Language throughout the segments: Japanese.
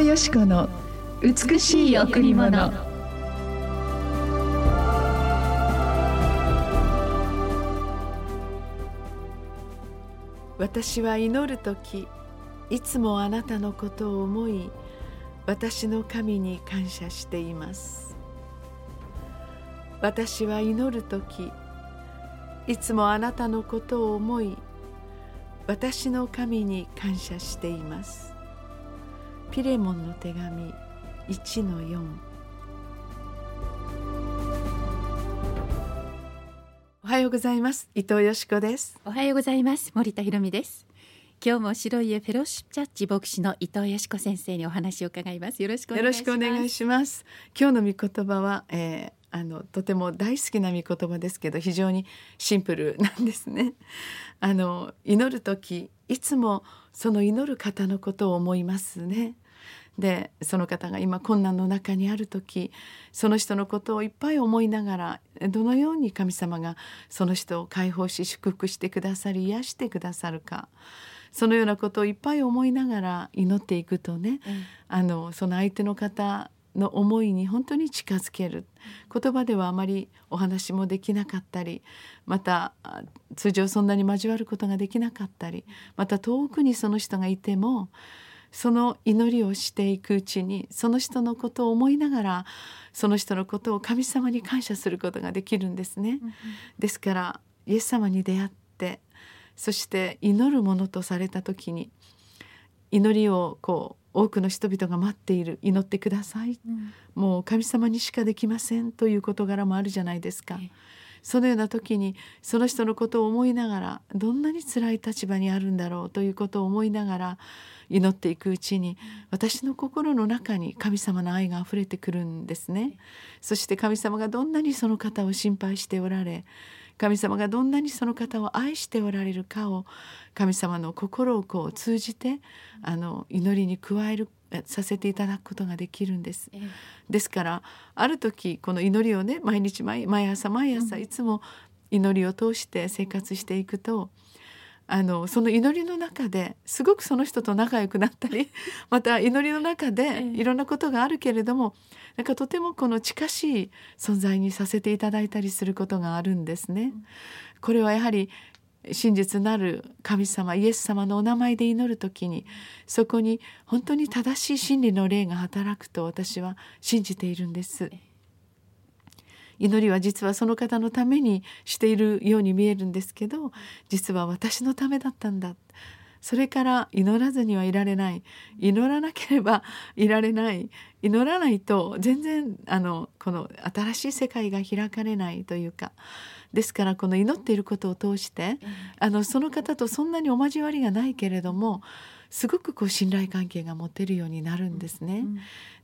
藤よし子の美しい贈り物。私は祈る時いつもあなたのことを思い私の神に感謝しています。私は祈る時いつもあなたのことを思い私の神に感謝しています。ピレモンの手紙1の4おはようございます。伊藤よしこです。おはようございます。森田博美です。今日も白い家フェロシチャッチ牧師の伊藤よしこ先生にお話を伺います。よろしくお願いします。よろしくお願いします。今日の御言葉は、えー、あのとても大好きな御言葉ですけど非常にシンプルなんですね。あの祈る時いつもその祈る方のことを思いますね。でその方が今困難の中にある時その人のことをいっぱい思いながらどのように神様がその人を解放し祝福してくださり癒してくださるかそのようなことをいっぱい思いながら祈っていくとね、うん、あのその相手の方の思いに本当に近づける。言葉ではあまりお話もできなかったりまた通常そんなに交わることができなかったりまた遠くにその人がいてもその祈りをしていくうちにその人のことを思いながらその人のことを神様に感謝することができるんですね。ですからイエス様に出会ってそして祈るものとされた時に祈りをこう多くの人々が待っている祈ってください、うん、もう神様にしかできませんという事柄もあるじゃないですか。そのような時にその人のことを思いながらどんなに辛い立場にあるんだろうということを思いながら祈っていくうちに私の心の中に神様の愛があふれてくるんですね。そして神様がどんなにその方を心配しておられ神様がどんなにその方を愛しておられるかを神様の心をこう通じてあの祈りに加えるさせていただくことができるんです。ですからある時この祈りをね毎日毎朝毎朝いつも祈りを通して生活していくとあのその祈りの中ですごくその人と仲良くなったり また祈りの中でいろんなことがあるけれどもなんかとてもこの近しい存在にさせていただいたりすることがあるんですね。これはやはり真実なる神様イエス様のお名前で祈る時にそこに本当に正しい真理の霊が働くと私は信じているんです。祈りは実はその方のためにしているように見えるんですけど実は私のためだったんだそれから祈らずにはいられない。祈らなければいられない。祈らないと全然あのこの新しい世界が開かれないというか。ですからこの祈っていることを通してあのその方とそんなにお交わりがないけれどもすごくこう信頼関係が持てるようになるんですね。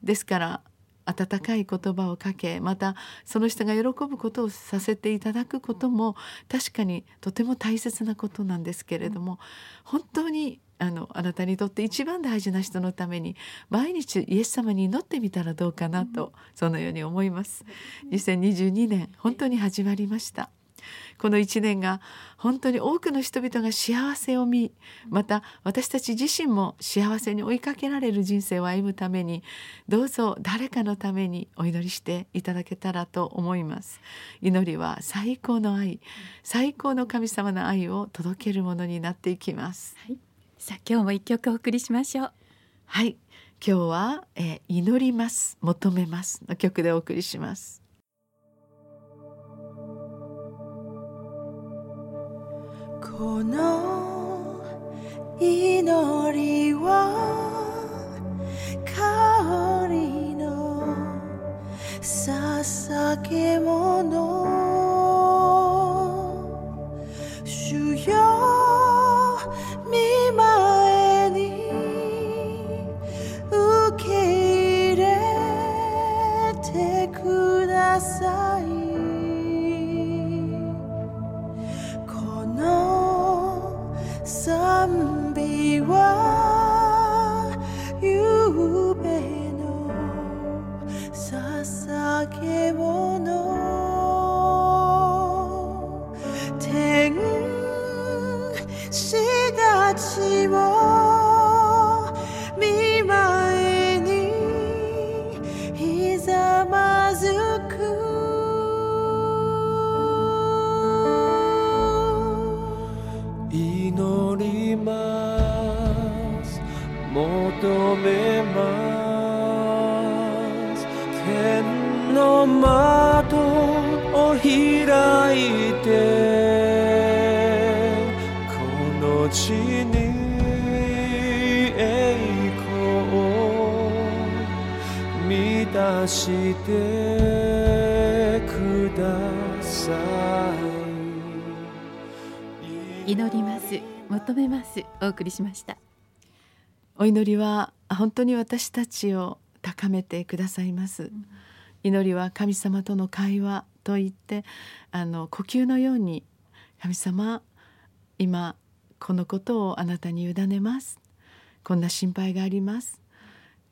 ですから温かい言葉をかけまたその人が喜ぶことをさせていただくことも確かにとても大切なことなんですけれども本当にあのあなたにとって一番大事な人のために毎日イエス様に祈ってみたらどうかなとそのように思います。2022年本当に始まりました。この1年が本当に多くの人々が幸せを見また私たち自身も幸せに追いかけられる人生を歩むためにどうぞ誰かのためにお祈りしていただけたらと思います。祈りは最高の愛最高の神様の愛を届けるものになっていきます、はい、さあ今日も一曲お送りしましょう。はい。今日は、えー、祈ります求めますの曲でお送りしますこの祈りは香りの捧げ物。主よの地に栄光を満たしてください祈ります。求めます。お送りしました。お祈りは本当に私たちを高めてくださいます、祈りは神様との会話と言ってあの呼吸のように神様今このことをあなたに委ねます。こんな心配があります。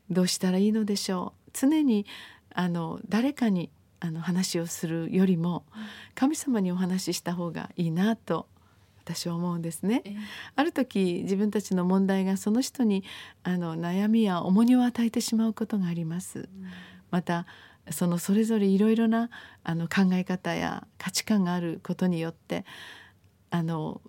どうしたらいいのでしょう。常にあの誰かにあの話をするよりも神様にお話しした方がいいなと私は思うんですね。ある時自分たちの問題がその人にあの悩みや重荷を与えてしまうことがあります。またそのそれぞれいろいろなあの考え方や価値観があることによってあの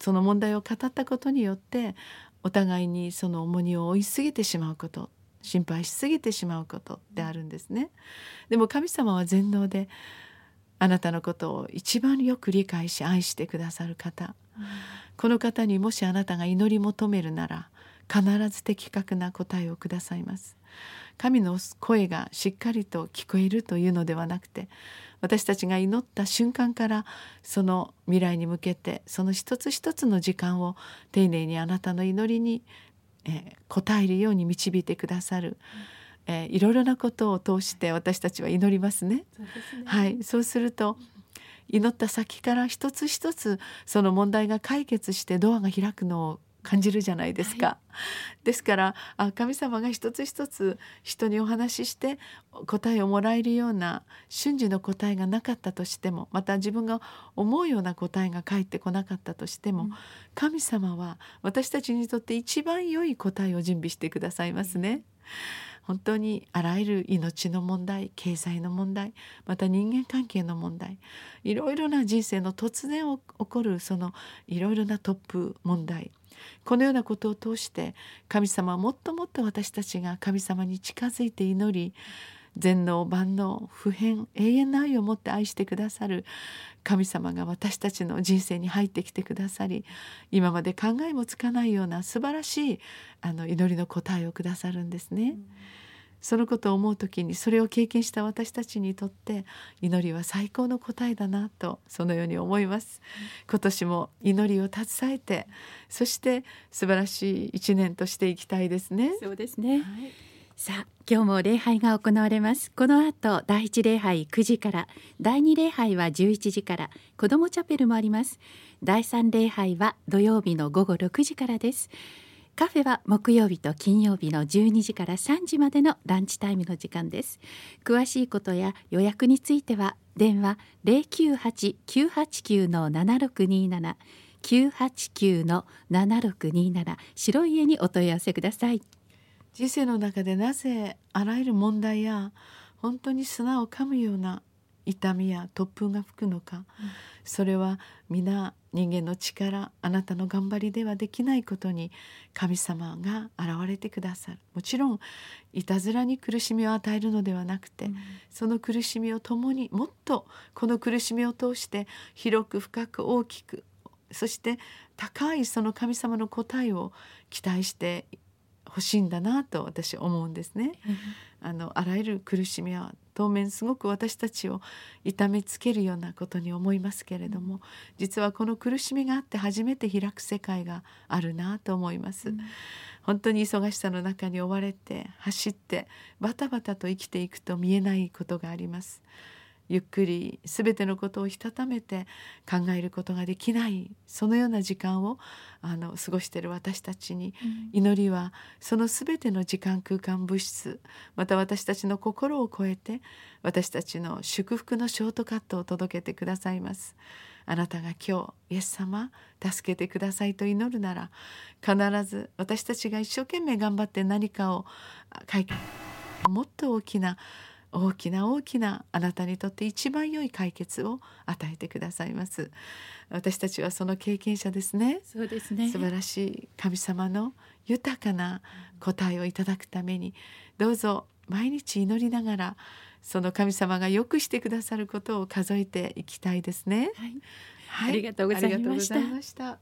その問題を語ったことによってお互いにその重荷を負いすぎてしまうこと心配しすぎてしまうことってあるんですね。でも神様は全能であなたのことを一番よく理解し愛してくださる方、この方にもしあなたが祈り求めるなら必ず的確な答えをくださいます。神の声がしっかりと聞こえるというのではなくて私たちが祈った瞬間からその未来に向けてその一つ一つの時間を丁寧にあなたの祈りに、えー応えるように導いてくださる、えーいろいろなことを通して私たちは祈りますね。はい、そうすると祈った先から一つ一つその問題が解決してドアが開くのを感じるじゃないですか。ですからあ神様が一つ一つ人にお話しして答えをもらえるような瞬時の答えがなかったとしてもまた自分が思うような答えが返ってこなかったとしても、神様は私たちにとって一番良い答えを準備してくださいますね。本当にあらゆる命の問題経済の問題また人間関係の問題いろいろな人生の突然起こるそのいろいろなトップ問題このようなことを通して神様はもっともっと私たちが神様に近づいて祈り全能万能普遍永遠の愛を持って愛してくださる神様が私たちの人生に入ってきてくださり今まで考えもつかないような素晴らしいあの祈りの答えをくださるんですね。そのことを思う時にそれを経験した私たちにとって祈りは最高の答えだなとそのように思います。今年も祈りを携えてそして素晴らしい一年としていきたいですね。そうですね、さあ今日も礼拝が行われます。この後第一礼拝9時から第二礼拝は11時から子どもチャペルもあります。第三礼拝は土曜日の午後6時からですカフェは木曜日と金曜日の12時から3時までのランチタイムの時間です。詳しいことや予約については電話098-989の7627 989の7627白い家にお問い合わせください。人生の中でなぜあらゆる問題や本当に砂を噛むような痛みや突風が吹くのか、それは皆人間の力あなたの頑張りではできないことに神様が現れてくださる。もちろんいたずらに苦しみを与えるのではなくて、その苦しみを共にもっとこの苦しみを通して広く深く大きくそして高いその神様の答えを期待して欲しいんだなと私は思うんですね。あのあらゆる苦しみは当面すごく私たちを痛めつけるようなことに思いますけれども、実はこの苦しみがあって初めて開く世界があるなと思います。本当に忙しさの中に追われて走ってバタバタと生きていくと見えないことがあります。ゆっくり全てのことをしたためて考えることができないそのような時間をあの過ごしている私たちに、祈りはその全ての時間空間物質また私たちの心を超えて私たちの祝福のショートカットを届けてくださいます。あなたが今日イエス様助けてくださいと祈るなら必ず私たちが一生懸命頑張って何かを解決もっと大きな大きな大きなあなたにとって一番良い解決を与えてくださいます。私たちはその経験者ですね。そうですね。素晴らしい神様の豊かな答えをいただくためにどうぞ毎日祈りながらその神様が良くしてくださることを数えていきたいですね。はい。はい。ありがとうございました。ありがとうございました